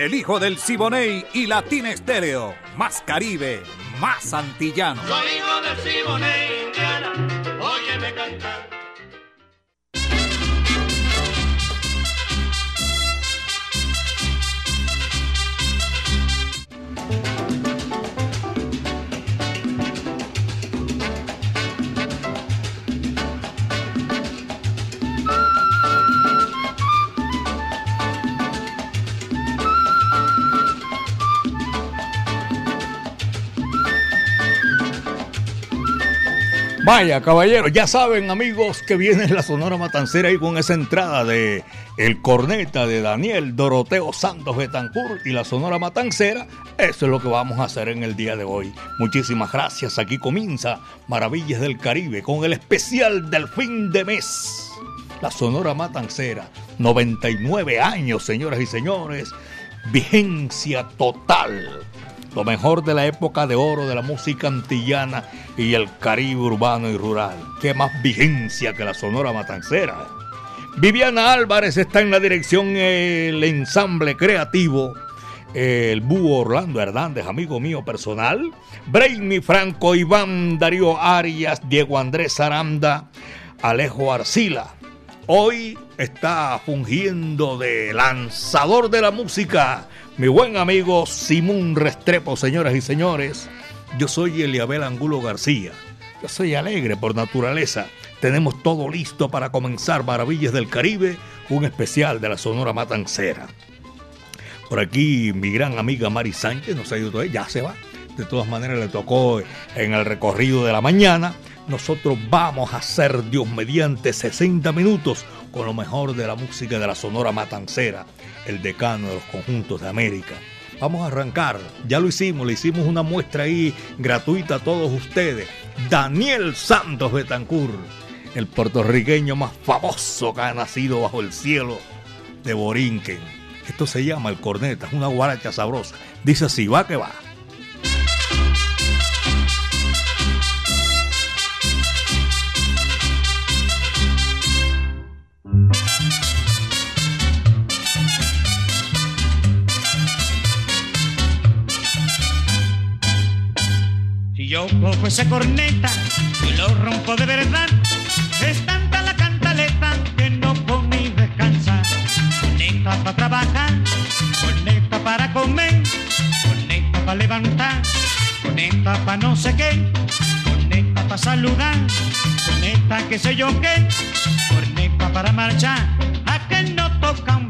El hijo del Siboney y Latina Estéreo. Más Caribe, más antillano. Soy hijo del Siboney, Indiana. Vaya, caballeros, ya saben, amigos, que viene la Sonora Matancera y con esa entrada de El Corneta de Daniel Doroteo Santos Betancourt y la Sonora Matancera. Eso es lo que vamos a hacer en el día de hoy. Muchísimas gracias. Aquí comienza Maravillas del Caribe con el especial del fin de mes. La Sonora Matancera, 99 años, señoras y señores. Vigencia total lo mejor de la época de oro de la música antillana y el Caribe urbano y rural. Qué más vigencia que la Sonora Matancera. Viviana Álvarez está en la dirección el ensamble creativo. El búho Orlando Hernández, amigo mío personal. Brainy Franco, Iván Darío Arias, Diego Andrés Aranda, Alejo Arcila. Hoy está fungiendo de lanzador de la música mi buen amigo Simón Restrepo, señoras y señores. Yo soy Eliabel Angulo García. Yo soy alegre por naturaleza. Tenemos todo listo para comenzar Maravillas del Caribe, un especial de la Sonora Matancera. Por aquí mi gran amiga Mari Sánchez nos ayudó, ya se va. De todas maneras le tocó en el recorrido de la mañana. Nosotros vamos a hacer Dios mediante 60 minutos con lo mejor de la música de la Sonora Matancera el decano de los conjuntos de América. Vamos a arrancar, ya lo hicimos, le hicimos una muestra ahí gratuita a todos ustedes. Daniel Santos Betancourt, el puertorriqueño más famoso que ha nacido bajo el cielo de Borinquen. Esto se llama el corneta, es una guaracha sabrosa. Dice así, va que va. Yo cojo esa corneta y lo rompo de verdad. Es tanta la cantaleta que no ni descansar. Corneta para trabajar, corneta para comer, corneta para levantar, corneta para no sé qué, corneta para saludar, corneta que sé yo qué, corneta para marchar, a que no toca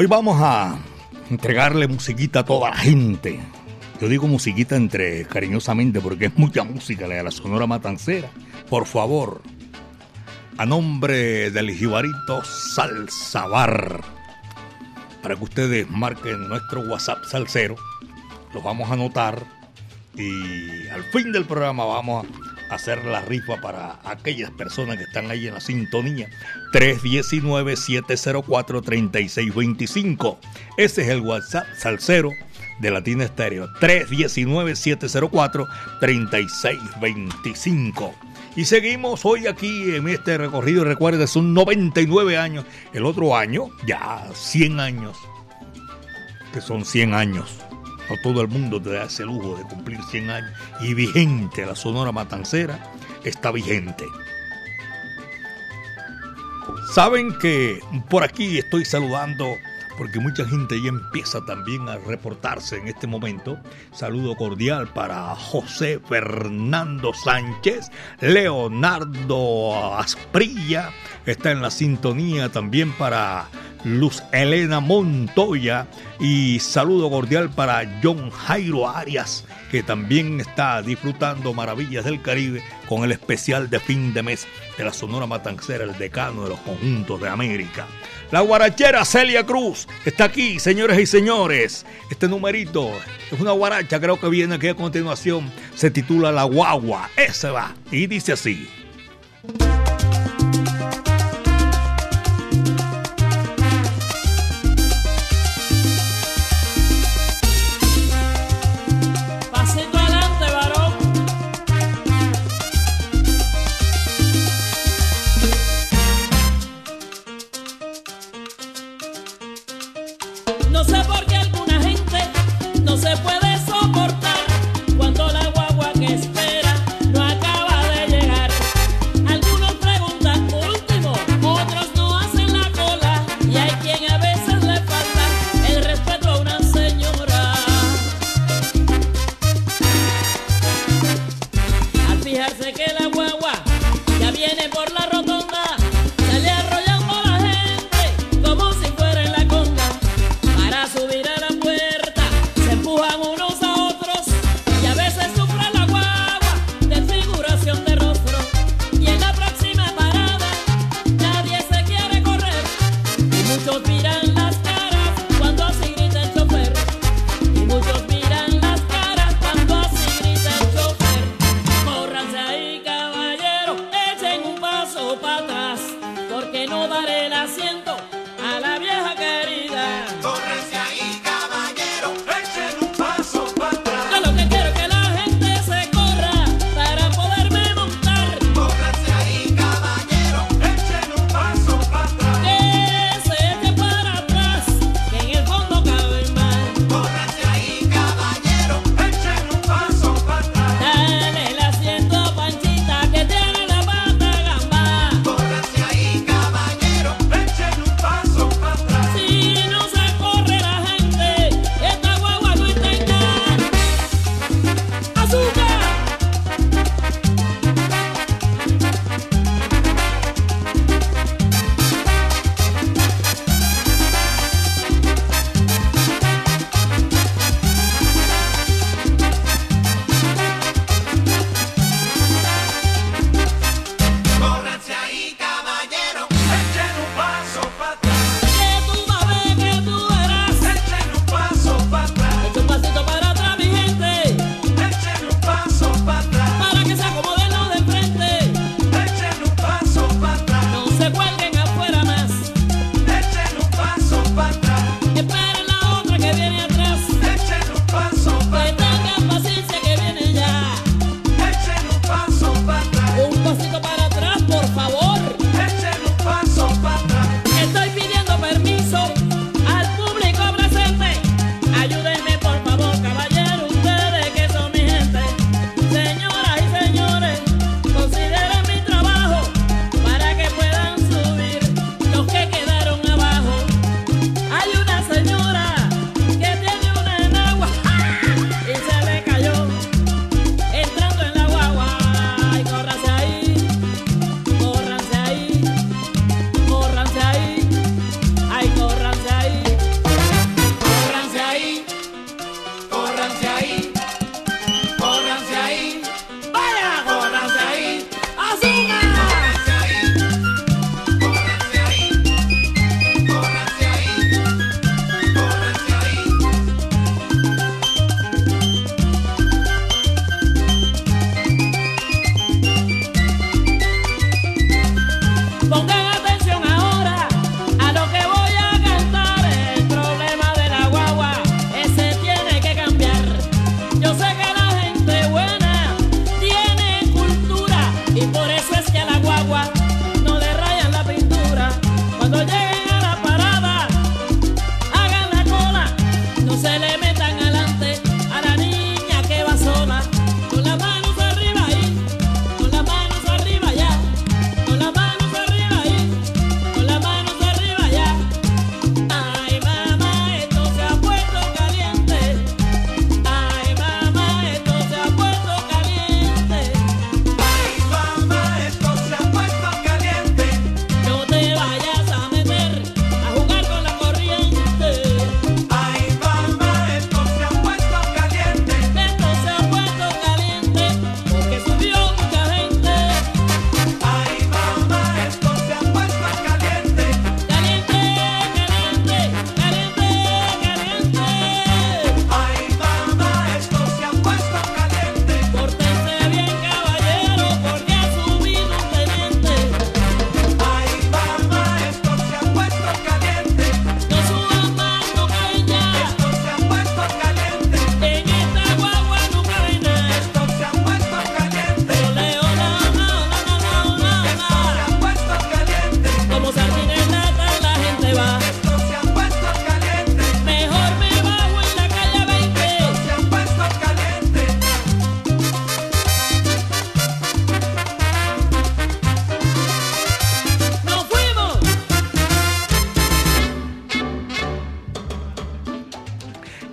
Hoy vamos a entregarle musiquita a toda la gente. Yo digo musiquita entre cariñosamente porque es mucha música la de la Sonora Matancera. Por favor, a nombre del Jibarito Salsabar, para que ustedes marquen nuestro WhatsApp salsero, los vamos a anotar y al fin del programa vamos a hacer la rifa para aquellas personas que están ahí en la sintonía. 319-704-3625. Ese es el WhatsApp salsero de Latina Estéreo. 319-704-3625. Y seguimos hoy aquí en este recorrido. Recuerda, son 99 años. El otro año, ya 100 años. Que son 100 años no todo el mundo te da ese lujo de cumplir 100 años. Y vigente, la Sonora Matancera está vigente. Saben que por aquí estoy saludando porque mucha gente ya empieza también a reportarse en este momento. Saludo cordial para José Fernando Sánchez, Leonardo Asprilla, está en la sintonía también para Luz Elena Montoya y saludo cordial para John Jairo Arias, que también está disfrutando maravillas del Caribe con el especial de fin de mes de la Sonora Matancera, el decano de los conjuntos de América. La guarachera Celia Cruz está aquí, señores y señores. Este numerito es una guaracha, creo que viene aquí a continuación. Se titula La Guagua. Ese va y dice así.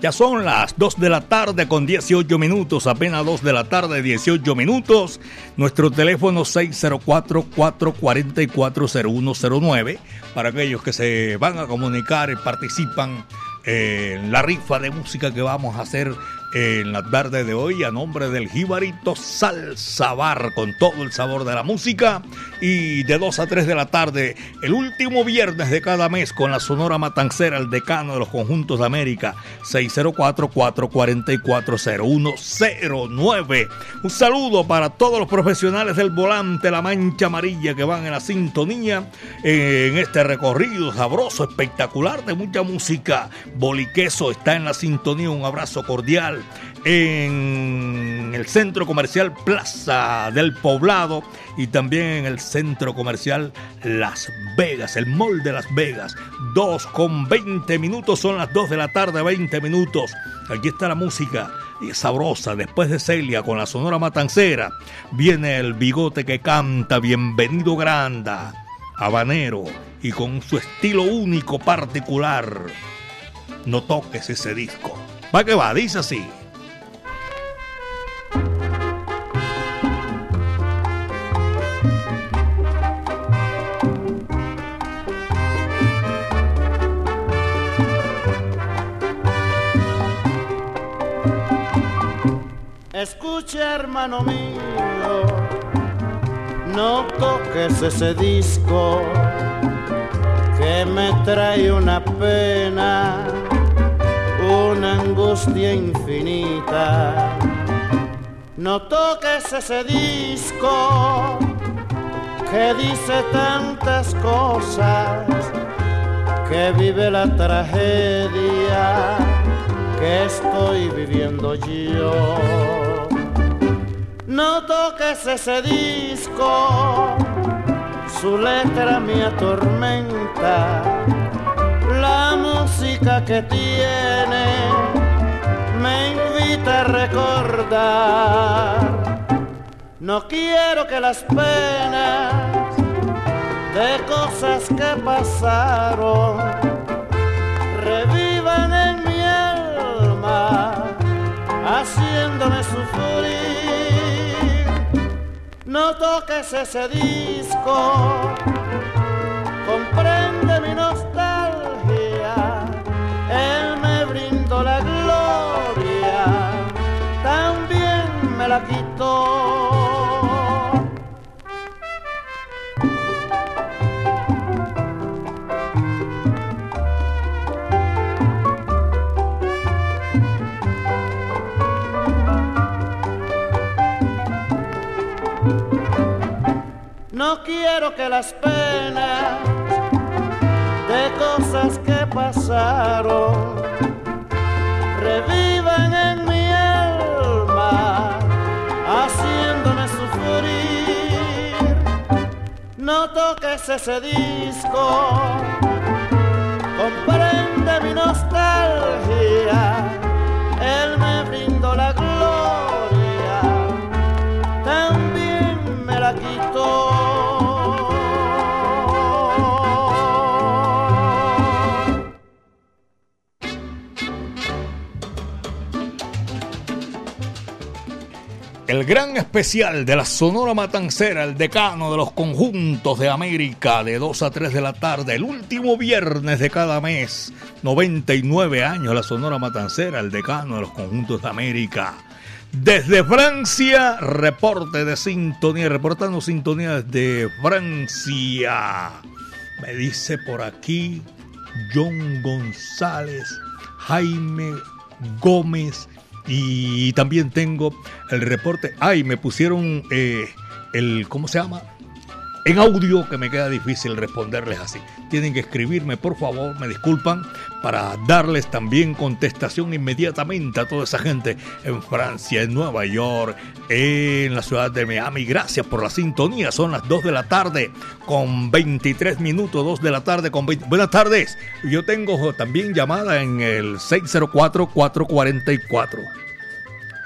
Ya son las 2 de la tarde con 18 minutos, apenas 2 de la tarde, 18 minutos. Nuestro teléfono 604-444-0109 para aquellos que se van a comunicar y participan en la rifa de música que vamos a hacer en la tarde de hoy a nombre del Jibarito Salsa Bar con todo el sabor de la música y de 2 a 3 de la tarde el último viernes de cada mes con la Sonora Matancera, el decano de los conjuntos de América 604-444-0109 un saludo para todos los profesionales del volante La Mancha Amarilla que van en la sintonía en este recorrido sabroso, espectacular de mucha música. Boliqueso está en la sintonía, un abrazo cordial en el centro comercial Plaza del Poblado y también en el centro comercial Las Vegas, el Mall de Las Vegas. 2 con 20 minutos, son las 2 de la tarde, 20 minutos. Aquí está la música sabrosa. Después de Celia con la Sonora Matancera, viene el bigote que canta Bienvenido Granda, habanero y con su estilo único particular. No toques ese disco. Va que va, dice así. Escucha, hermano mío, no toques ese disco que me trae una pena, una angustia infinita. No toques ese disco que dice tantas cosas, que vive la tragedia que estoy viviendo yo. No toques ese disco, su letra me atormenta, la música que tiene me invita a recordar. No quiero que las penas de cosas que pasaron revivan en mi alma, haciéndome sufrir. No toques ese disco, la quitó. No quiero que las penas de cosas que pasaron Ese disco, comprende mi nostalgia, El gran especial de la Sonora Matancera, el decano de los conjuntos de América, de 2 a 3 de la tarde, el último viernes de cada mes. 99 años la Sonora Matancera, el decano de los conjuntos de América. Desde Francia, reporte de sintonía, reportando sintonía desde Francia. Me dice por aquí John González, Jaime Gómez y también tengo el reporte. Ay, me pusieron eh, el, ¿cómo se llama? En audio que me queda difícil responderles así. Tienen que escribirme, por favor, me disculpan, para darles también contestación inmediatamente a toda esa gente en Francia, en Nueva York, en la ciudad de Miami. Gracias por la sintonía. Son las 2 de la tarde con 23 minutos, 2 de la tarde con 20. Buenas tardes. Yo tengo también llamada en el 604-444.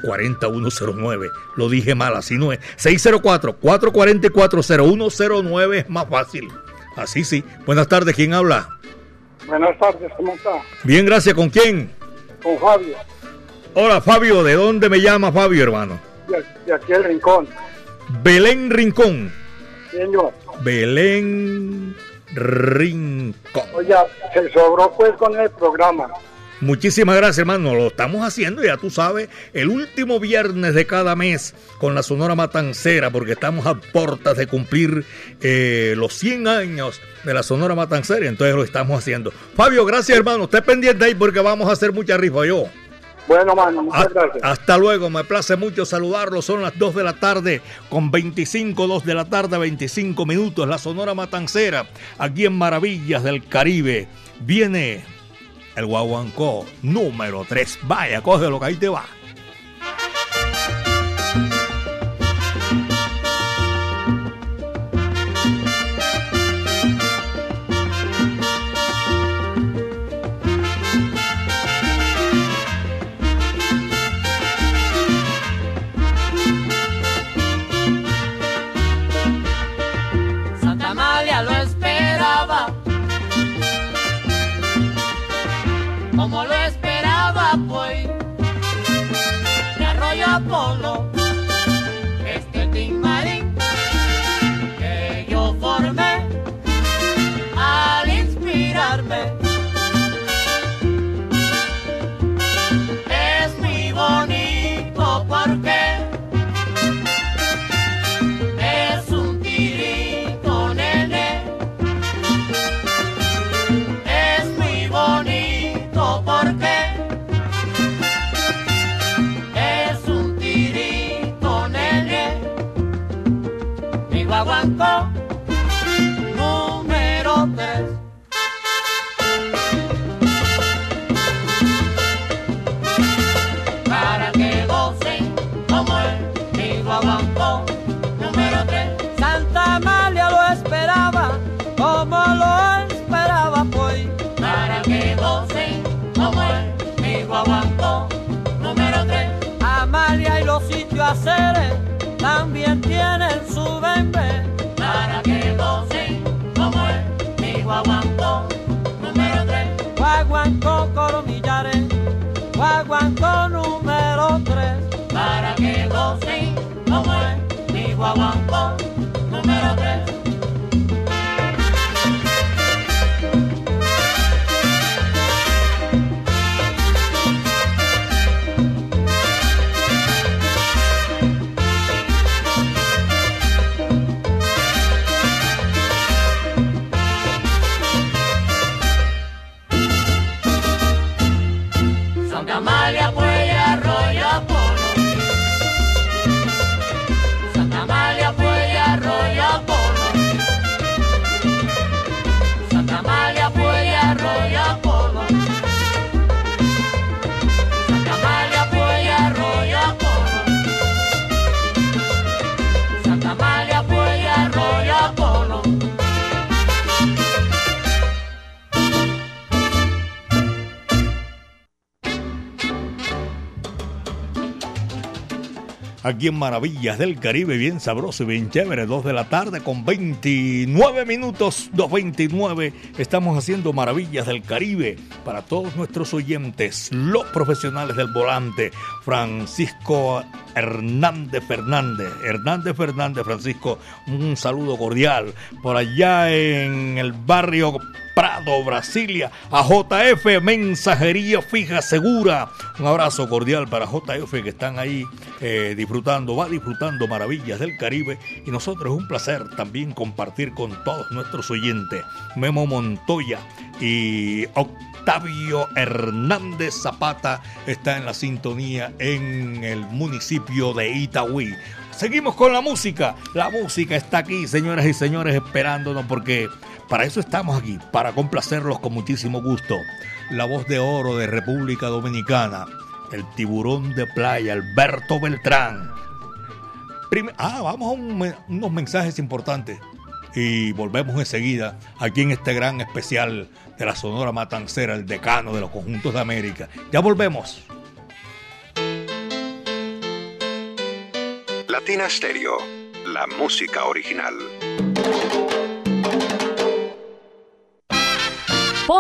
4109. Lo dije mal, así no es. 604-444-0109 es más fácil. Así sí. Buenas tardes, ¿quién habla? Buenas tardes, ¿cómo está? Bien, gracias. ¿Con quién? con Fabio, Hola Fabio, ¿de dónde me llama Fabio, hermano? de, de aquí el rincón. Belén Rincón. Señor, Belén Rincón. oye, se sobró pues con el programa. Muchísimas gracias, hermano. Lo estamos haciendo, ya tú sabes, el último viernes de cada mes con la Sonora Matancera, porque estamos a puertas de cumplir eh, los 100 años de la Sonora Matancera, entonces lo estamos haciendo. Fabio, gracias, hermano. Esté pendiente ahí porque vamos a hacer mucha rifa yo. Bueno, mano, muchas Ha- gracias. Hasta luego, me place mucho saludarlos. Son las 2 de la tarde con 25, 2 de la tarde, 25 minutos. La Sonora Matancera, aquí en Maravillas del Caribe. Viene el guaguancó número 3. Vaya, cógelo que ahí te va. Como lo número 3. Amalia y los sitios haceres también tienen su bembe. Para que gocen como el mi guaguancó número 3. Guaguancó coromillares, guaguancó número 3. Para que gocen como el mi guaguancó Aquí en Maravillas del Caribe, bien sabroso y bien chévere, 2 de la tarde con 29 minutos, 2.29. Estamos haciendo Maravillas del Caribe para todos nuestros oyentes, los profesionales del volante, Francisco Hernández Fernández. Hernández Fernández, Francisco, un saludo cordial. Por allá en el barrio Prado, Brasilia, a JF Mensajería Fija Segura. Un abrazo cordial para JF que están ahí eh, disfrutando, va disfrutando maravillas del Caribe y nosotros es un placer también compartir con todos nuestros oyentes. Memo Montoya y Octavio Hernández Zapata está en la sintonía en el municipio de Itagüí. Seguimos con la música. La música está aquí, señoras y señores, esperándonos porque para eso estamos aquí, para complacerlos con muchísimo gusto. La voz de oro de República Dominicana, el tiburón de playa, Alberto Beltrán. Ah, vamos a un unos mensajes importantes y volvemos enseguida aquí en este gran especial de la Sonora Matancera, el decano de los conjuntos de América. Ya volvemos. Latina la música original.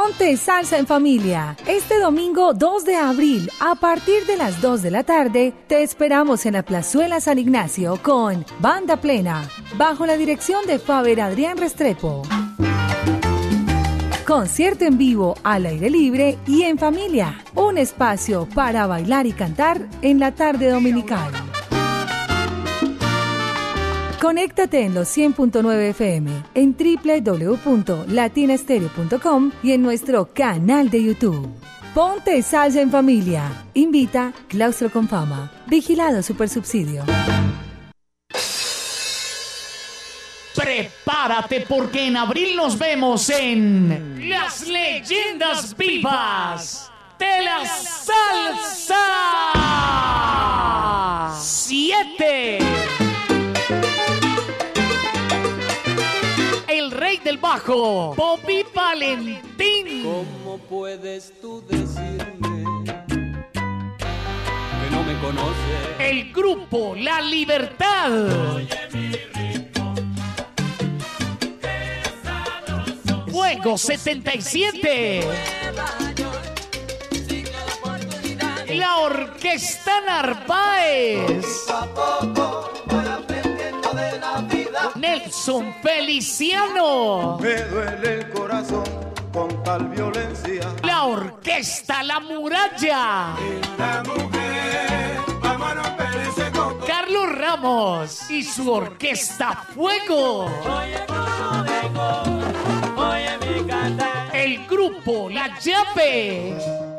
Ponte Salsa en Familia. Este domingo 2 de abril, a partir de las 2 de la tarde, te esperamos en la Plazuela San Ignacio con Banda Plena, bajo la dirección de Faber Adrián Restrepo. Concierto en vivo, al aire libre y en familia. Un espacio para bailar y cantar en la tarde dominical. Conéctate en los 100.9 FM, en www.latinastereo.com y en nuestro canal de YouTube. Ponte salsa en familia. Invita Claustro con Fama. Vigilado Supersubsidio. Prepárate porque en abril nos vemos en Las Leyendas Vivas de la Salsa 7. Rey del bajo, Bobby Valentín. ¿Cómo puedes tú decirme que no me conoces? El grupo La Libertad. Fuego 77. La Orquesta Narváez. Nelson Feliciano. Me duele el corazón con tal violencia. La Orquesta La Muralla. La mujer, vamos a romper ese coco. Carlos Ramos y su Orquesta Fuego. Oye mi cantar. El grupo La Llave.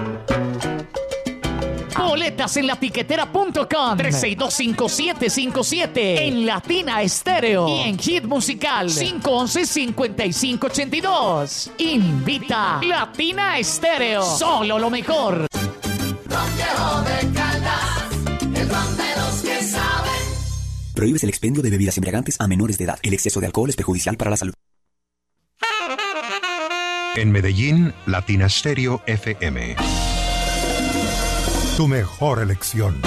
Boletas en latiquetera.com 3625757 en Latina Estéreo y en Hit Musical 511-5582. Invita Latina Estéreo. Solo lo mejor. Prohíbes el expendio de bebidas embriagantes a menores de edad. El exceso de alcohol es perjudicial para la salud. En Medellín, Latina Stereo FM. Tu mejor elección.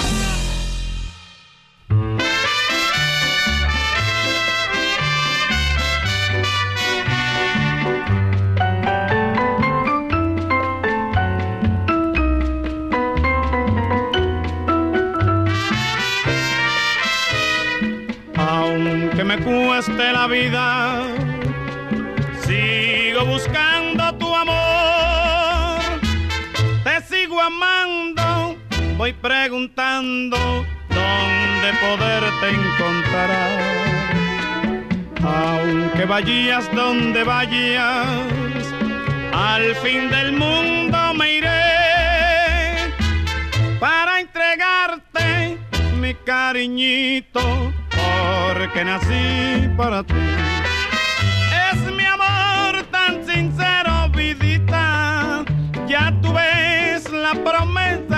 Aunque me cueste la vida, sigo buscando voy preguntando dónde poderte encontrar. Aunque vayas donde vayas, al fin del mundo me iré para entregarte mi cariñito, porque nací para ti. Es mi amor tan sincero,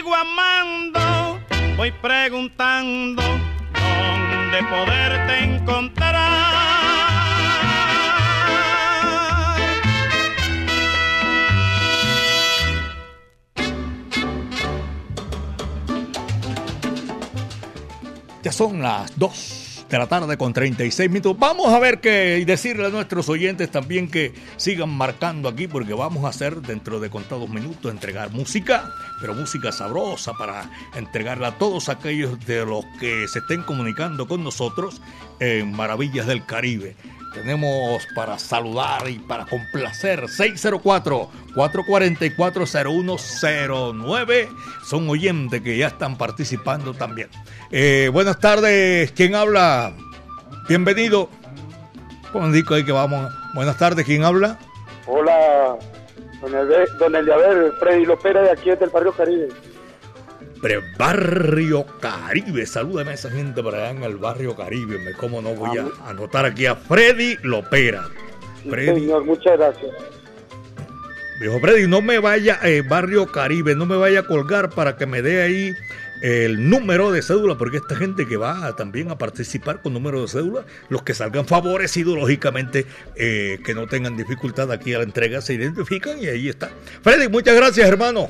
sigo amando, voy preguntando dónde poderte encontrar. Ya son las 2 de la tarde con 36 minutos. Vamos a ver qué y decirle a nuestros oyentes también que sigan marcando aquí porque vamos a hacer dentro de contados minutos entregar música, pero música sabrosa para entregarla a todos aquellos de los que se estén comunicando con nosotros en Maravillas del Caribe. Tenemos para saludar y para complacer 604-444-0109. Son oyentes que ya están participando también. Eh, buenas tardes, ¿quién habla? Bienvenido. Como digo ahí que vamos. Buenas tardes, ¿quién habla? Hola, don, Eliaber, Freddy Lopera de aquí del barrio Caribe. Barrio Caribe, salúdame a esa gente por allá en el barrio Caribe. Me, ¿Cómo no voy a anotar aquí a Freddy Lopera? Freddy. Señor, muchas gracias. Dijo Freddy, no me vaya, eh, barrio Caribe, no me vaya a colgar para que me dé ahí el número de cédula, porque esta gente que va también a participar con número de cédula, los que salgan favorecidos, lógicamente, eh, que no tengan dificultad aquí a la entrega, se identifican y ahí está. Freddy, muchas gracias, hermano.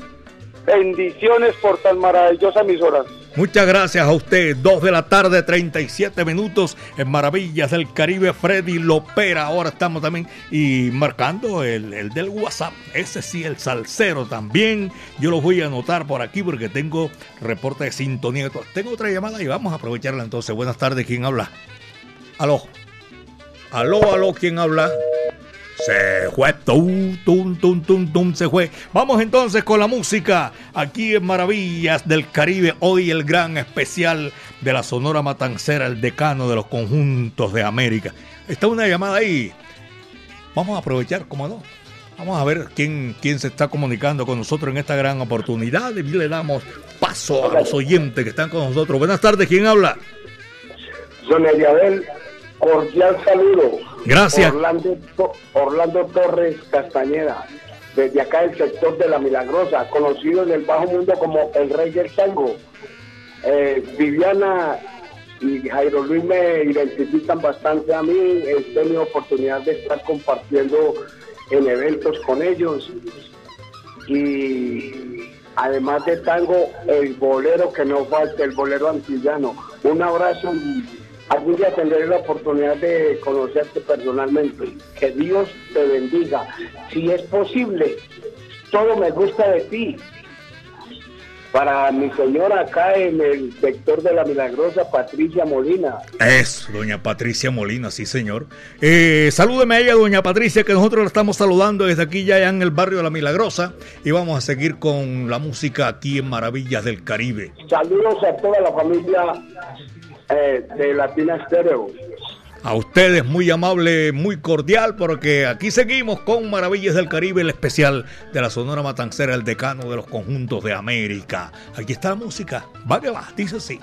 Bendiciones por tan maravillosa emisora. Muchas gracias a usted. Dos de la tarde, 37 minutos en Maravillas del Caribe. Freddy Lopera. Ahora estamos también y marcando el, el, del WhatsApp. Ese sí, el salsero también. Yo lo voy a anotar por aquí porque tengo reporte de sintonía. Tengo otra llamada y vamos a aprovecharla entonces. Buenas tardes. ¿Quién habla? Aló. Aló, aló. ¿Quién habla? Se fue, tum, tum, tum, tum, tum, se fue. Vamos entonces con la música. Aquí en Maravillas del Caribe, hoy el gran especial de la Sonora Matancera, el decano de los conjuntos de América. Está una llamada ahí. Vamos a aprovechar, ¿cómo no? Vamos a ver quién, quién se está comunicando con nosotros en esta gran oportunidad y le damos paso a los oyentes que están con nosotros. Buenas tardes, ¿quién habla? Don Eliabel, cordial saludo. Gracias. Orlando, Orlando Torres Castañeda, desde acá del sector de La Milagrosa, conocido en el bajo mundo como el rey del tango. Eh, Viviana y Jairo Luis me identifican bastante a mí, he tenido oportunidad de estar compartiendo en eventos con ellos y además de tango, el bolero que no falta, el bolero antillano. Un abrazo y algún día tendré la oportunidad de conocerte personalmente. Que Dios te bendiga. Si es posible, todo me gusta de ti. Para mi señora acá en el sector de la Milagrosa, Patricia Molina. Es, doña Patricia Molina, sí señor. Eh, salúdeme a ella, doña Patricia, que nosotros la estamos saludando desde aquí ya en el barrio de la Milagrosa. Y vamos a seguir con la música aquí en Maravillas del Caribe. Saludos a toda la familia eh, de Latina. A ustedes muy amable, muy cordial, porque aquí seguimos con Maravillas del Caribe, el especial de la Sonora Matancera, el decano de los conjuntos de América. Aquí está la música, va que va, dice así.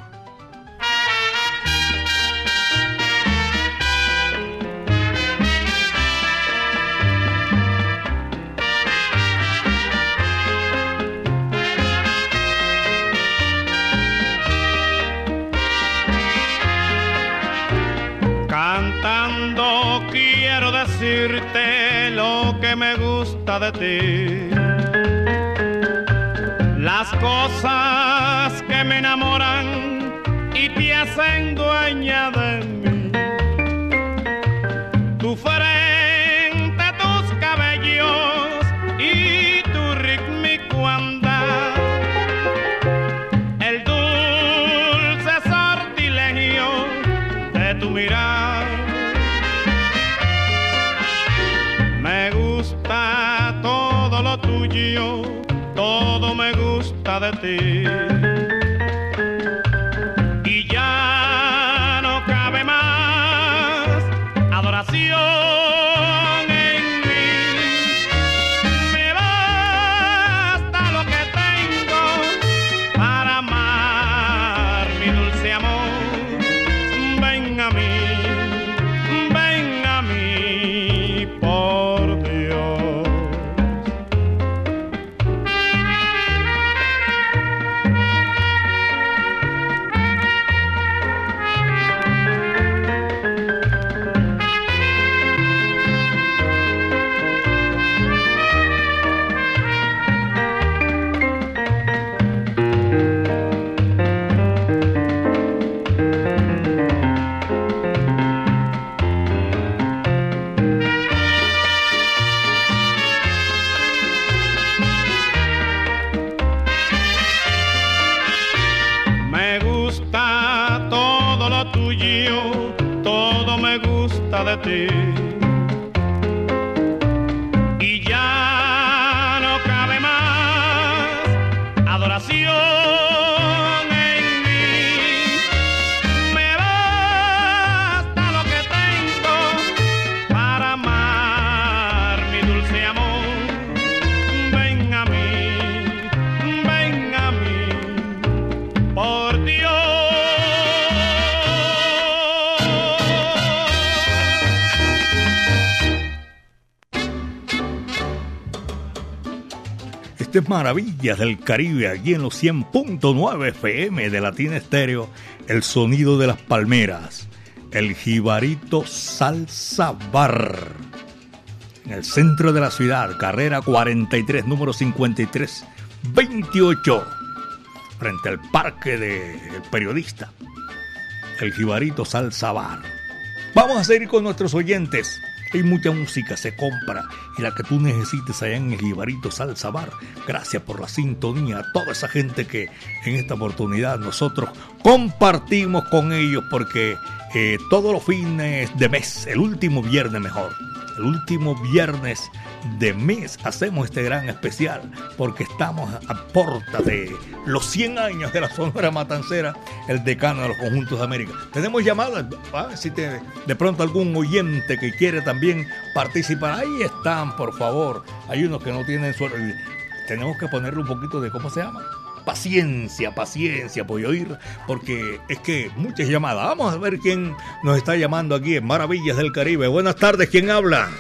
Me gusta de ti. Las cosas que me enamoran y te hacen dueña de mí. Gusta Este es Maravillas del Caribe, aquí en los 100.9 FM de Latina Estéreo, el sonido de las palmeras, el jibarito Salsa Bar, en el centro de la ciudad, carrera 43, número 53, 28, frente al parque del periodista, el jibarito Salsa Bar. Vamos a seguir con nuestros oyentes. Hay mucha música, se compra y la que tú necesites allá en el Jibarito Salsa Bar. Gracias por la sintonía a toda esa gente que en esta oportunidad nosotros compartimos con ellos porque eh, todos los fines de mes, el último viernes mejor, el último viernes de mes hacemos este gran especial porque estamos a porta de los 100 años de la Sonora Matancera, el decano de los conjuntos de América. Tenemos llamadas, a ver si te- de pronto algún oyente que quiere también participar. Ahí están, por favor. Hay unos que no tienen suerte. Tenemos que ponerle un poquito de, ¿cómo se llama? Paciencia, paciencia, voy a oír, porque es que muchas llamadas. Vamos a ver quién nos está llamando aquí en Maravillas del Caribe. Buenas tardes, ¿quién habla?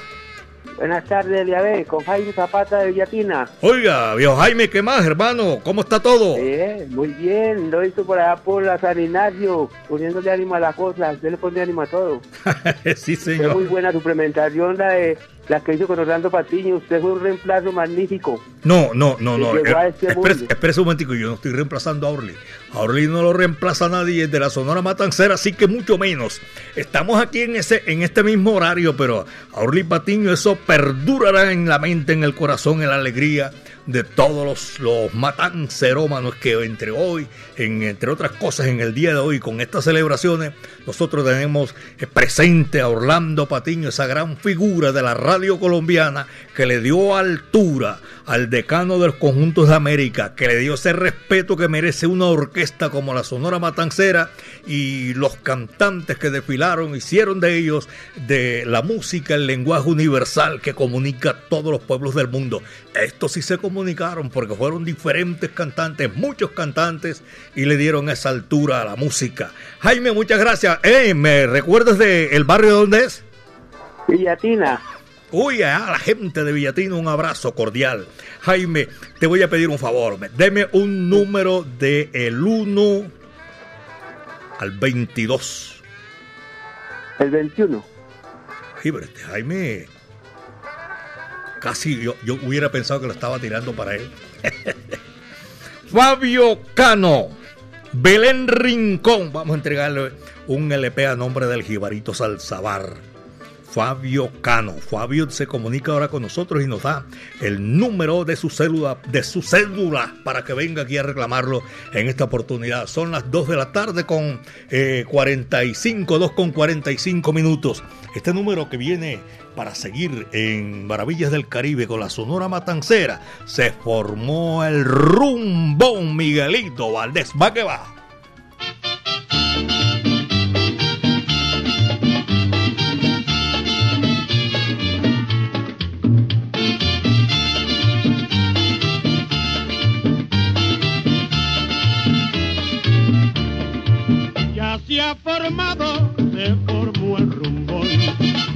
Buenas tardes, Diabé, con Jaime Zapata de Villatina. Oiga, viejo Jaime, ¿qué más, hermano? ¿Cómo está todo? Bien, muy bien, lo hizo por allá por la San Ignacio, poniéndole ánimo a la cosa, usted le pone ánimo a todo. sí, Fue señor. muy buena suplementación la de la que hizo con Orlando Patiño, usted fue un reemplazo magnífico. No, no, no, no. A Eh, este espérese un momentico, yo no estoy reemplazando a Orly. A Orly no lo reemplaza nadie de la Sonora Matancera, así que mucho menos. Estamos aquí en ese, en este mismo horario, pero a Orly Patiño eso perdurará en la mente, en el corazón, en la alegría de todos los, los matancerómanos que entre hoy, en, entre otras cosas, en el día de hoy, con estas celebraciones, nosotros tenemos eh, presente a Orlando Patiño, esa gran figura de la radio colombiana que le dio altura al decano de los conjuntos de América, que le dio ese respeto que merece una orquesta como la Sonora Matancera y los cantantes que desfilaron, hicieron de ellos de la música el lenguaje universal que comunica a todos los pueblos del mundo. Estos sí se comunicaron porque fueron diferentes cantantes, muchos cantantes, y le dieron esa altura a la música. Jaime, muchas gracias. Eh, ¿Me recuerdas de el barrio donde es? Villatina. Uy, a la gente de Villatina un abrazo cordial. Jaime, te voy a pedir un favor. Deme un número de el 1 al 22. El 21. Sí, pero este Jaime casi yo, yo hubiera pensado que lo estaba tirando para él. Fabio Cano, Belén Rincón. Vamos a entregarle un LP a nombre del Jibarito Salzabar. Fabio Cano. Fabio se comunica ahora con nosotros y nos da el número de su cédula, de su cédula para que venga aquí a reclamarlo en esta oportunidad. Son las 2 de la tarde con eh, 45, 2 con 45 minutos. Este número que viene para seguir en Maravillas del Caribe con la Sonora Matancera, se formó el rumbón Miguelito Valdés. Va que va. Ya se ha formado.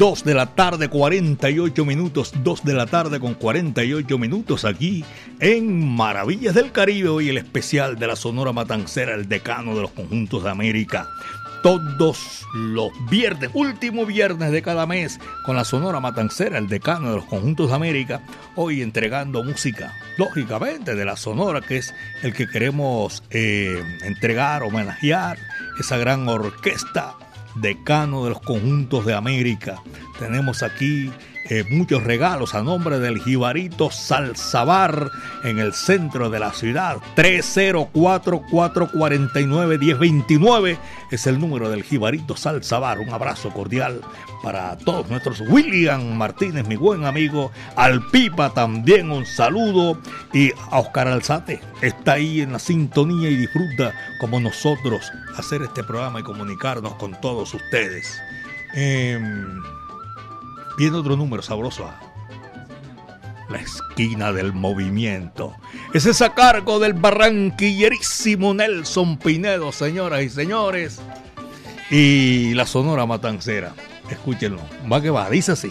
2 de la tarde, 48 minutos, 2 de la tarde con 48 minutos aquí en Maravillas del Caribe, hoy el especial de la Sonora Matancera, el decano de los conjuntos de América. Todos los viernes, último viernes de cada mes, con la Sonora Matancera, el decano de los conjuntos de América, hoy entregando música, lógicamente, de la Sonora, que es el que queremos eh, entregar, homenajear, esa gran orquesta decano de los conjuntos de América. Tenemos aquí eh, muchos regalos a nombre del Jibarito Salzabar en el centro de la ciudad. 304-449-1029 es el número del Jibarito Salzabar. Un abrazo cordial para todos nuestros. William Martínez, mi buen amigo. Al Pipa también un saludo. Y a Oscar Alzate está ahí en la sintonía y disfruta como nosotros hacer este programa y comunicarnos con todos ustedes. Eh, Viene otro número sabroso. ah. La esquina del movimiento. Ese es a cargo del barranquillerísimo Nelson Pinedo, señoras y señores. Y la Sonora Matancera. Escúchenlo. Va que va, dice así.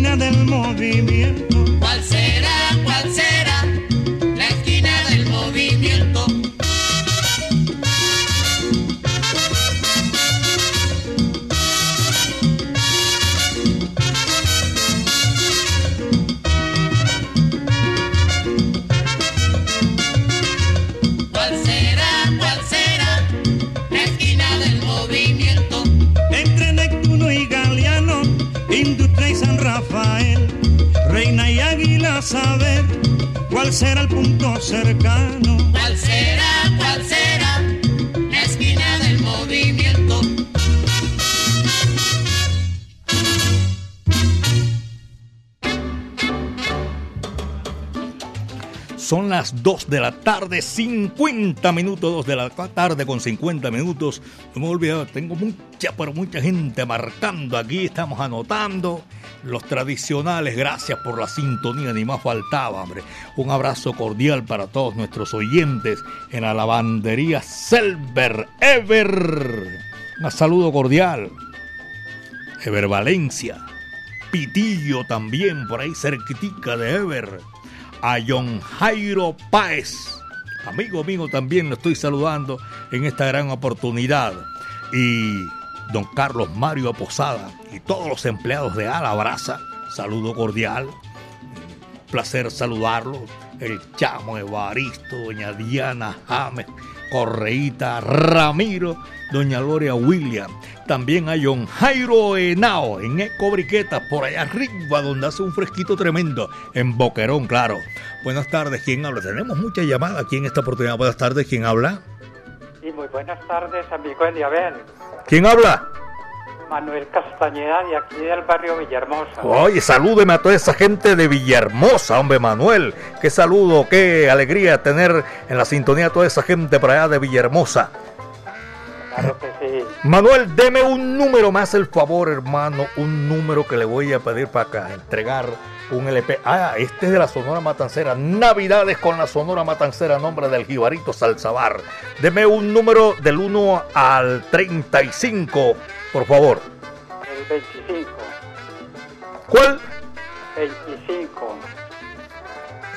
Del movimiento. saber cuál será el punto cercano. ¿Cuál será? Son las 2 de la tarde, 50 minutos, 2 de la tarde con 50 minutos. No me he olvidado, tengo mucha, pero mucha gente marcando aquí, estamos anotando los tradicionales. Gracias por la sintonía, ni más faltaba, hombre. Un abrazo cordial para todos nuestros oyentes en la lavandería Selver Ever. Un saludo cordial. Ever Valencia. Pitillo también, por ahí cerquitica de Ever a John Jairo Páez. Amigo mío, también lo estoy saludando en esta gran oportunidad. Y don Carlos Mario Posada y todos los empleados de Alabraza, saludo cordial. Placer saludarlos. El Chamo Evaristo, doña Diana James, Correíta Ramiro, doña Gloria William. También hay John Jairo Henao en Ecobriquetas, por allá arriba, donde hace un fresquito tremendo, en Boquerón, claro. Buenas tardes, ¿quién habla? Tenemos mucha llamada aquí en esta oportunidad. Buenas tardes, ¿quién habla? Sí, muy buenas tardes, amigo Eliabel. ¿Quién habla? Manuel Castañeda, de aquí del barrio Villahermosa. Oye, salúdeme a toda esa gente de Villahermosa, hombre Manuel. Qué saludo, qué alegría tener en la sintonía a toda esa gente por allá de Villahermosa. Claro que sí. Manuel, deme un número más, el favor, hermano. Un número que le voy a pedir para acá, entregar un LP. Ah, este es de la Sonora Matancera. Navidades con la Sonora Matancera, nombre del Jibarito Salzabar. Deme un número del 1 al 35, por favor. El 25. ¿Cuál? 25.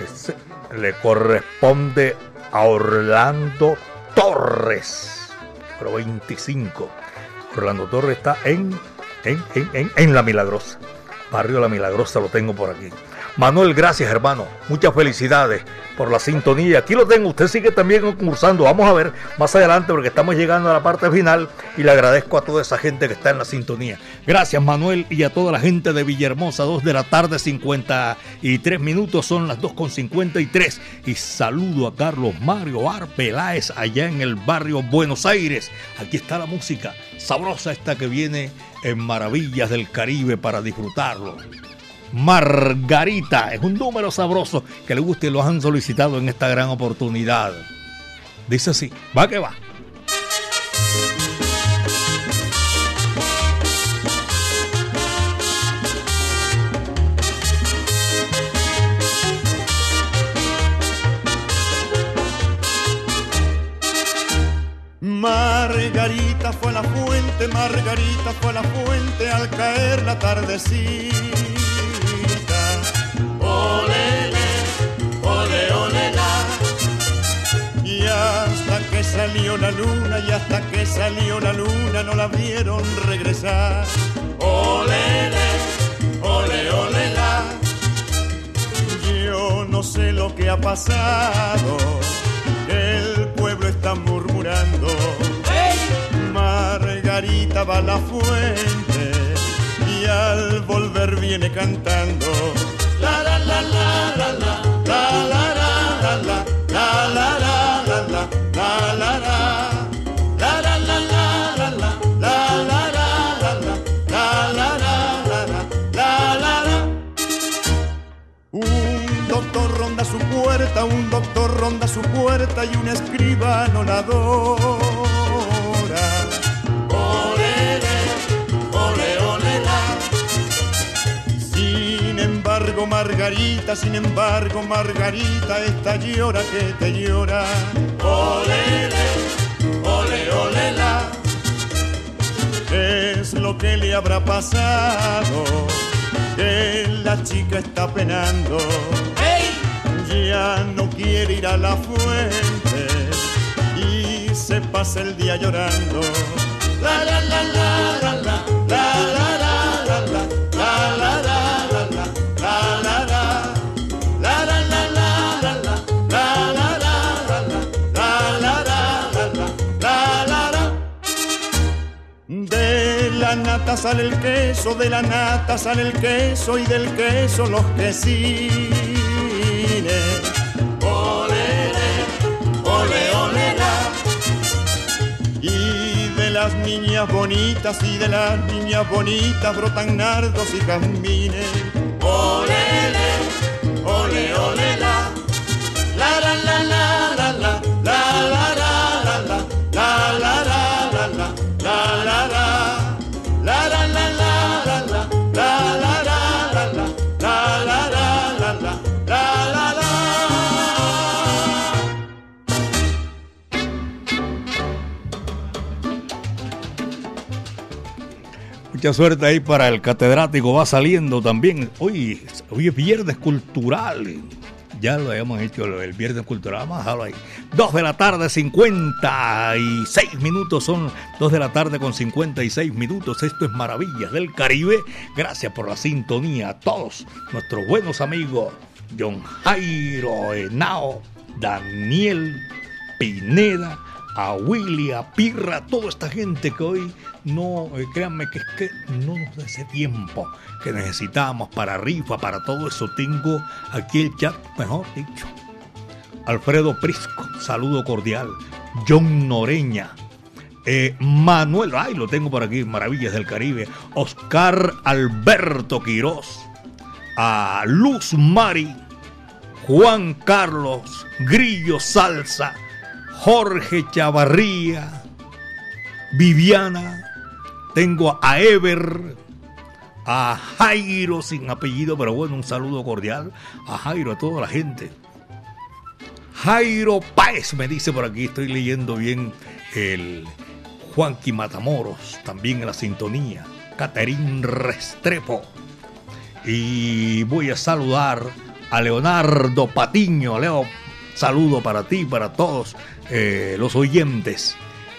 Ese le corresponde a Orlando Torres. Pero 25. Orlando Torres está en, en, en, en, en La Milagrosa. Barrio La Milagrosa lo tengo por aquí. Manuel, gracias hermano. Muchas felicidades por la sintonía. Aquí lo tengo. Usted sigue también concursando. Vamos a ver más adelante porque estamos llegando a la parte final y le agradezco a toda esa gente que está en la sintonía. Gracias Manuel y a toda la gente de Villahermosa. 2 de la tarde, 53 minutos. Son las 2 con 53. Y saludo a Carlos Mario Arpeláez allá en el barrio Buenos Aires. Aquí está la música sabrosa esta que viene en Maravillas del Caribe para disfrutarlo. Margarita. Es un número sabroso que le guste y lo han solicitado en esta gran oportunidad. Dice así, va que va. Margarita fue la fuente, Margarita fue la fuente al caer la tardecita. Olele, ole, ole, la. Y hasta que salió la luna, y hasta que salió la luna no la vieron regresar. Olele, ole, ole, la. Yo no sé lo que ha pasado, el pueblo está murmurando. Margarita va a la fuente y al volver viene cantando ronda su puerta, un doctor ronda su puerta y un escribano la embargo, Margarita, sin embargo, Margarita, esta llora que te llora. Olele, ole, ole, la. ¿Qué es lo que le habrá pasado? Que la chica está penando. Ya no quiere ir a la fuente y se pasa el día llorando. la nata sale el queso, de la nata sale el queso y del queso los quesines. Olele, ole, ole, la. Y de las niñas bonitas y de las niñas bonitas brotan nardos y jazmines. Ole, Mucha suerte ahí para el catedrático, va saliendo también. Hoy, hoy es viernes cultural. Ya lo habíamos hecho el viernes cultural, vamos a dejarlo ahí. 2 de la tarde, 56 minutos, son 2 de la tarde con 56 minutos. Esto es Maravillas del Caribe. Gracias por la sintonía a todos nuestros buenos amigos. John Jairo, Henao, Daniel, Pineda, a Willy, a Pirra, toda esta gente que hoy no, eh, créanme que es que no nos da ese tiempo que necesitamos para rifa, para todo eso. Tengo aquí el chat, mejor dicho. Alfredo Prisco, saludo cordial. John Noreña. eh, Manuel, ay, lo tengo por aquí, Maravillas del Caribe. Oscar Alberto Quirós. A Luz Mari. Juan Carlos Grillo Salsa. Jorge Chavarría. Viviana. Tengo a Ever, a Jairo sin apellido, pero bueno, un saludo cordial a Jairo, a toda la gente. Jairo Páez me dice por aquí, estoy leyendo bien el Juanqui Matamoros, también en la sintonía. Caterín Restrepo. Y voy a saludar a Leonardo Patiño. Leo, saludo para ti, para todos eh, los oyentes.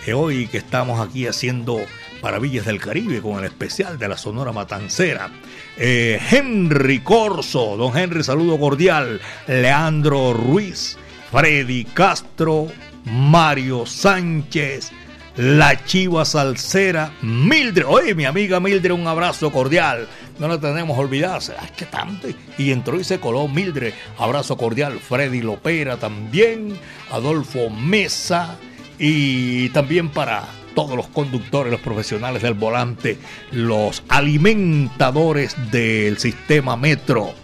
Eh, hoy que estamos aquí haciendo Maravillas del Caribe con el especial de la Sonora Matancera. Eh, Henry Corso, don Henry, saludo cordial. Leandro Ruiz, Freddy Castro, Mario Sánchez, La Chiva Salsera, Mildred. Oye, mi amiga Mildred, un abrazo cordial. No la tenemos olvidada. Ay, qué tanto. Y entró y se coló Mildred. Abrazo cordial. Freddy Lopera también. Adolfo Mesa. Y también para todos los conductores, los profesionales del volante, los alimentadores del sistema metro.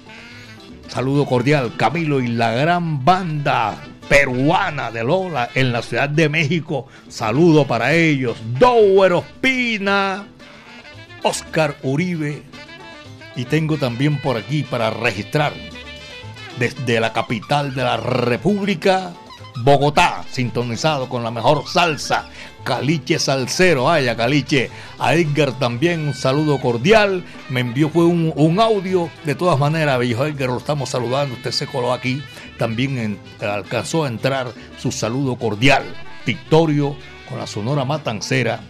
Saludo cordial, Camilo y la gran banda peruana de Lola en la Ciudad de México. Saludo para ellos. Dower Ospina, Oscar Uribe. Y tengo también por aquí para registrar desde la capital de la República, Bogotá, sintonizado con la mejor salsa, Caliche Salcero, vaya Caliche, a Edgar también un saludo cordial, me envió fue un, audio, de todas maneras, viejo Edgar, lo estamos saludando, usted se coló aquí, también alcanzó a entrar su saludo cordial, Victorio con la Sonora Matancera,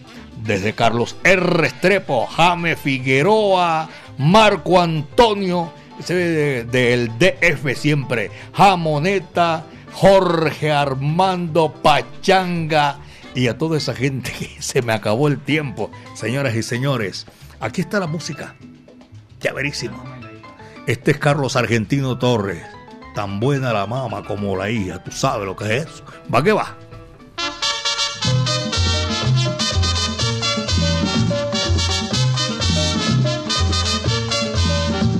desde Carlos R. Restrepo, Jame Figueroa, Marco Antonio, ese de- del DF siempre, Jamoneta, Jorge Armando Pachanga y a toda esa gente que se me acabó el tiempo, señoras y señores. Aquí está la música, ya verísimo. Este es Carlos Argentino Torres, tan buena la mama como la hija, tú sabes lo que es eso. Va que va.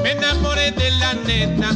Me enamoré de la nena,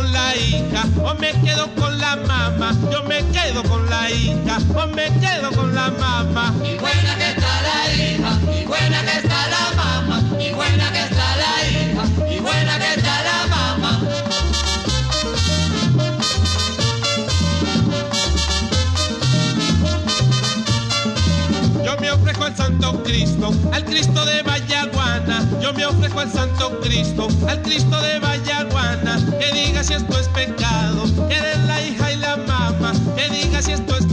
la hija, o me quedo con la mamá. Yo me quedo con la hija, o me quedo con la mamá. Y buena que está la hija, y buena que está la mamá, y buena que está la hija, y buena que está la mamá. Yo me ofrezco al Santo Cristo, al Cristo de Vallaguana. Me ofrezco al Santo Cristo, al Cristo de Vallaguana. Que diga si esto es pecado, eres la hija y la mamá. Que diga si esto es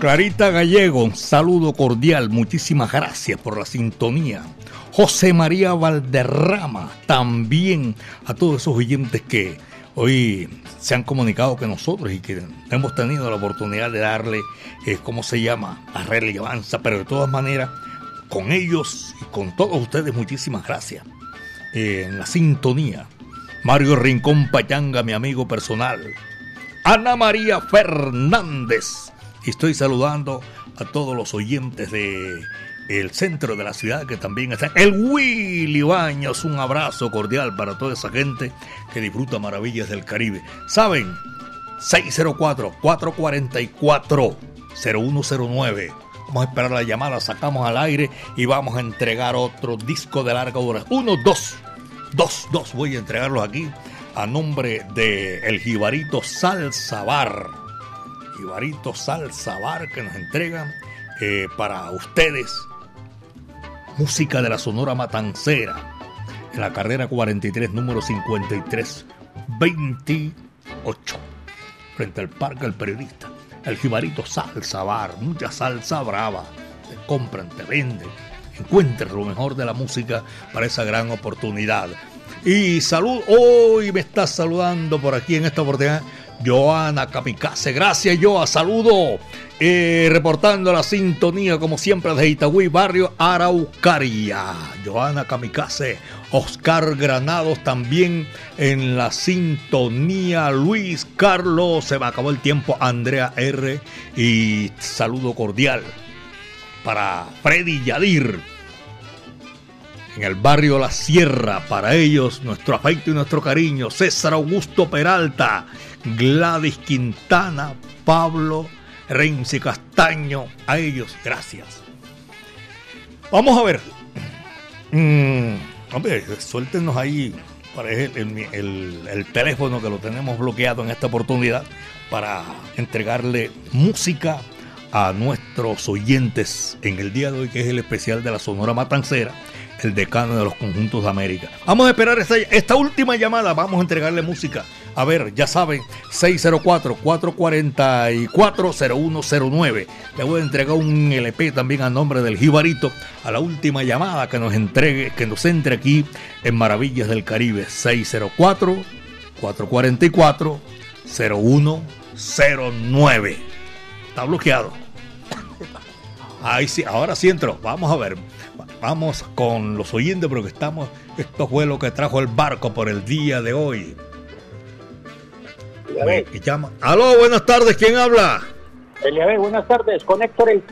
Clarita Gallego, saludo cordial, muchísimas gracias por la sintonía. José María Valderrama, también a todos esos oyentes que hoy se han comunicado con nosotros y que hemos tenido la oportunidad de darle, eh, ¿cómo se llama?, a relevancia, pero de todas maneras, con ellos y con todos ustedes, muchísimas gracias. Eh, en la sintonía, Mario Rincón Payanga, mi amigo personal. Ana María Fernández. Estoy saludando a todos los oyentes de el centro de la ciudad que también están. El Willy Baños, un abrazo cordial para toda esa gente que disfruta maravillas del Caribe. ¿Saben? 604-444-0109. Vamos a esperar la llamada, sacamos al aire y vamos a entregar otro disco de larga duración. Uno, dos, dos, dos. Voy a entregarlos aquí a nombre de El Jibarito Salsa Bar. Jibarito Salsa Bar que nos entregan eh, para ustedes música de la Sonora Matancera en la carrera 43, número 53, 28, frente al Parque El Periodista. El Jibarito Salsa Bar, mucha salsa brava. Te compran, te venden. Encuentres lo mejor de la música para esa gran oportunidad. Y salud, hoy me está saludando por aquí en esta oportunidad Joana Kamikaze. Gracias, Joa. Saludo. Eh, reportando la sintonía, como siempre, de Itagüí, barrio Araucaria. Joana Kamikaze. Oscar Granados también en la sintonía. Luis Carlos. Se me acabó el tiempo. Andrea R. Y saludo cordial para Freddy Yadir en el barrio La Sierra. Para ellos, nuestro afecto y nuestro cariño. César Augusto Peralta, Gladys Quintana, Pablo Renzi Castaño. A ellos, gracias. Vamos a ver. Mm, hombre, suéltenos ahí el- el teléfono que lo tenemos bloqueado en esta oportunidad para entregarle música a nuestros oyentes en el día de hoy, que es el especial de la Sonora Matancera, el decano de los conjuntos de América. Vamos a esperar esta, última llamada, vamos a entregarle música. A ver, ya saben, 604-444-0109. Le voy a entregar un LP también a nombre del Jibarito a la última llamada que nos entregue, que nos entre aquí en Maravillas del Caribe. 604-444-0109. Está bloqueado. Ahí sí, ahora sí entro. Vamos a ver. Vamos con los oyentes porque estamos. Esto fue lo que trajo el barco por el día de hoy. Me llama. Aló, buenas tardes, ¿quién habla? Eliabé, buenas tardes. Con Héctor el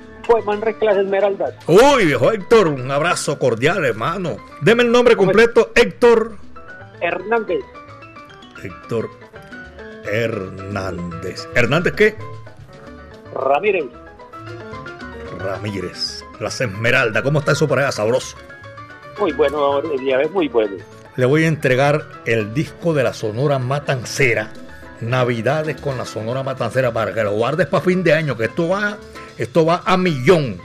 Manrique Las Esmeraldas. Uy, viejo Héctor, un abrazo cordial, hermano. Deme el nombre completo, Héctor. Hernández. Héctor Hernández. ¿Hernández qué? Ramírez. Ramírez. Las Esmeraldas. ¿Cómo está eso por allá? Sabroso. Muy bueno, Eliabé, muy bueno. Le voy a entregar el disco de la Sonora Matancera Navidades con la Sonora Matancera para que lo guardes para fin de año, que esto va, esto va a millón.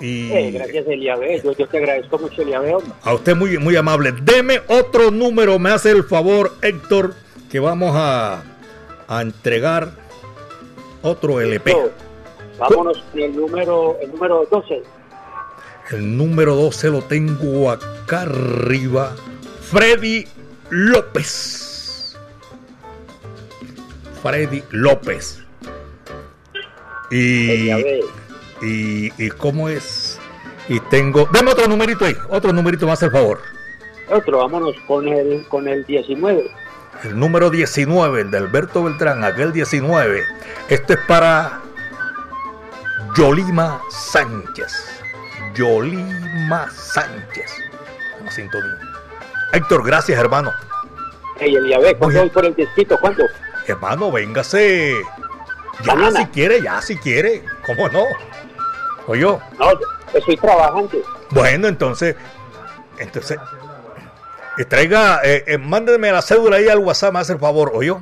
Y Eh, gracias, Eliabé. Yo, yo te agradezco mucho, Eliabé. hombre. a usted muy, muy amable. Deme otro número, me hace el favor, Héctor, que vamos a, a entregar otro LP. Vámonos con el número, el número 12. El número 12 lo tengo acá arriba. Freddy López. Freddy López. Y, y, y cómo es. Y tengo. Dame otro numerito ahí. Otro numerito más, el favor. Otro, vámonos con el, con el 19. El número 19, el de Alberto Beltrán, aquel 19. Este es para Yolima Sánchez. Yolima Sánchez. Una sintonía. Héctor, gracias, hermano. Hey, Eliabé, ¿cuándo voy por el disquito? ¿Cuándo? Hermano, véngase. Ya Mañana. si quiere, ya si quiere. ¿Cómo no? Oye, No, estoy trabajando. bueno, entonces, entonces, traiga, eh, eh, mándeme la cédula ahí al WhatsApp, me hace el favor, oye,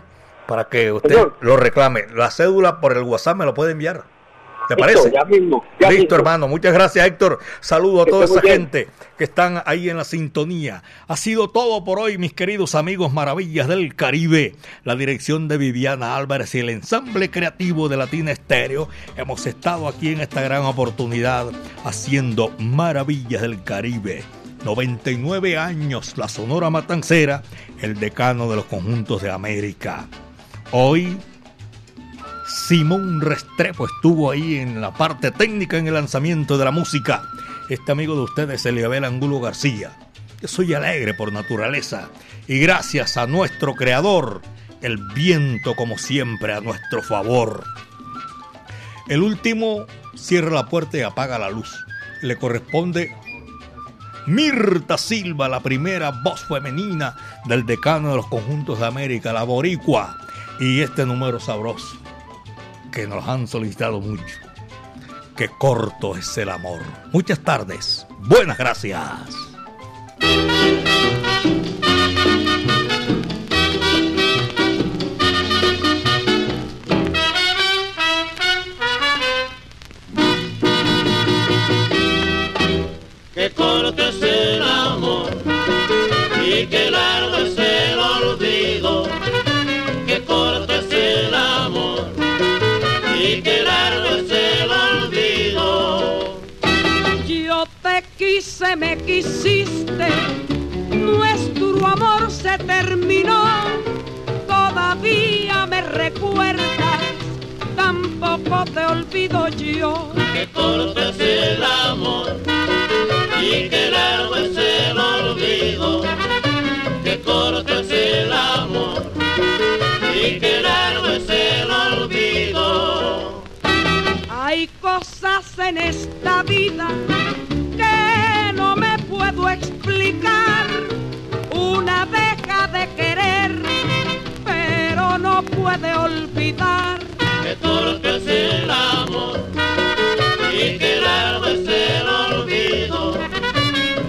para que usted Señor. lo reclame. La cédula por el WhatsApp me lo puede enviar. ¿Te Listo, parece? ya mismo, ya Listo, mismo. hermano. Muchas gracias, Héctor. Saludo a Que toda esa bien. gente que están ahí en la sintonía. Ha sido todo por hoy, mis queridos amigos maravillas del Caribe. La dirección de Viviana Álvarez y el ensamble creativo de Latina Estéreo. Hemos estado aquí en esta gran oportunidad haciendo maravillas del Caribe. 99 años, la Sonora Matancera, el decano de los conjuntos de América. Hoy Simón Restrepo estuvo ahí en la parte técnica en el lanzamiento de la música. Este amigo de ustedes, Eliabel Angulo García. Yo soy alegre por naturaleza y gracias a nuestro creador, el viento como siempre a nuestro favor. El último cierra la puerta y apaga la luz. Le corresponde Mirta Silva, la primera voz femenina del decano de los conjuntos de América, la boricua. Y este número sabroso que nos han solicitado mucho. Qué corto es el amor. Muchas tardes. Buenas gracias. Quise, me quisiste, nuestro amor se terminó, todavía me recuerdas, tampoco te olvido yo. Que corto es el amor y que largo es el olvido, que corto es el amor y que largo es el olvido. Hay cosas en esta vida puedo explicar. Una deja de querer, pero no puede olvidar. que corto es el amor y que largo es el olvido,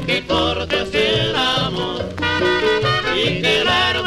que corto es el amor y que largo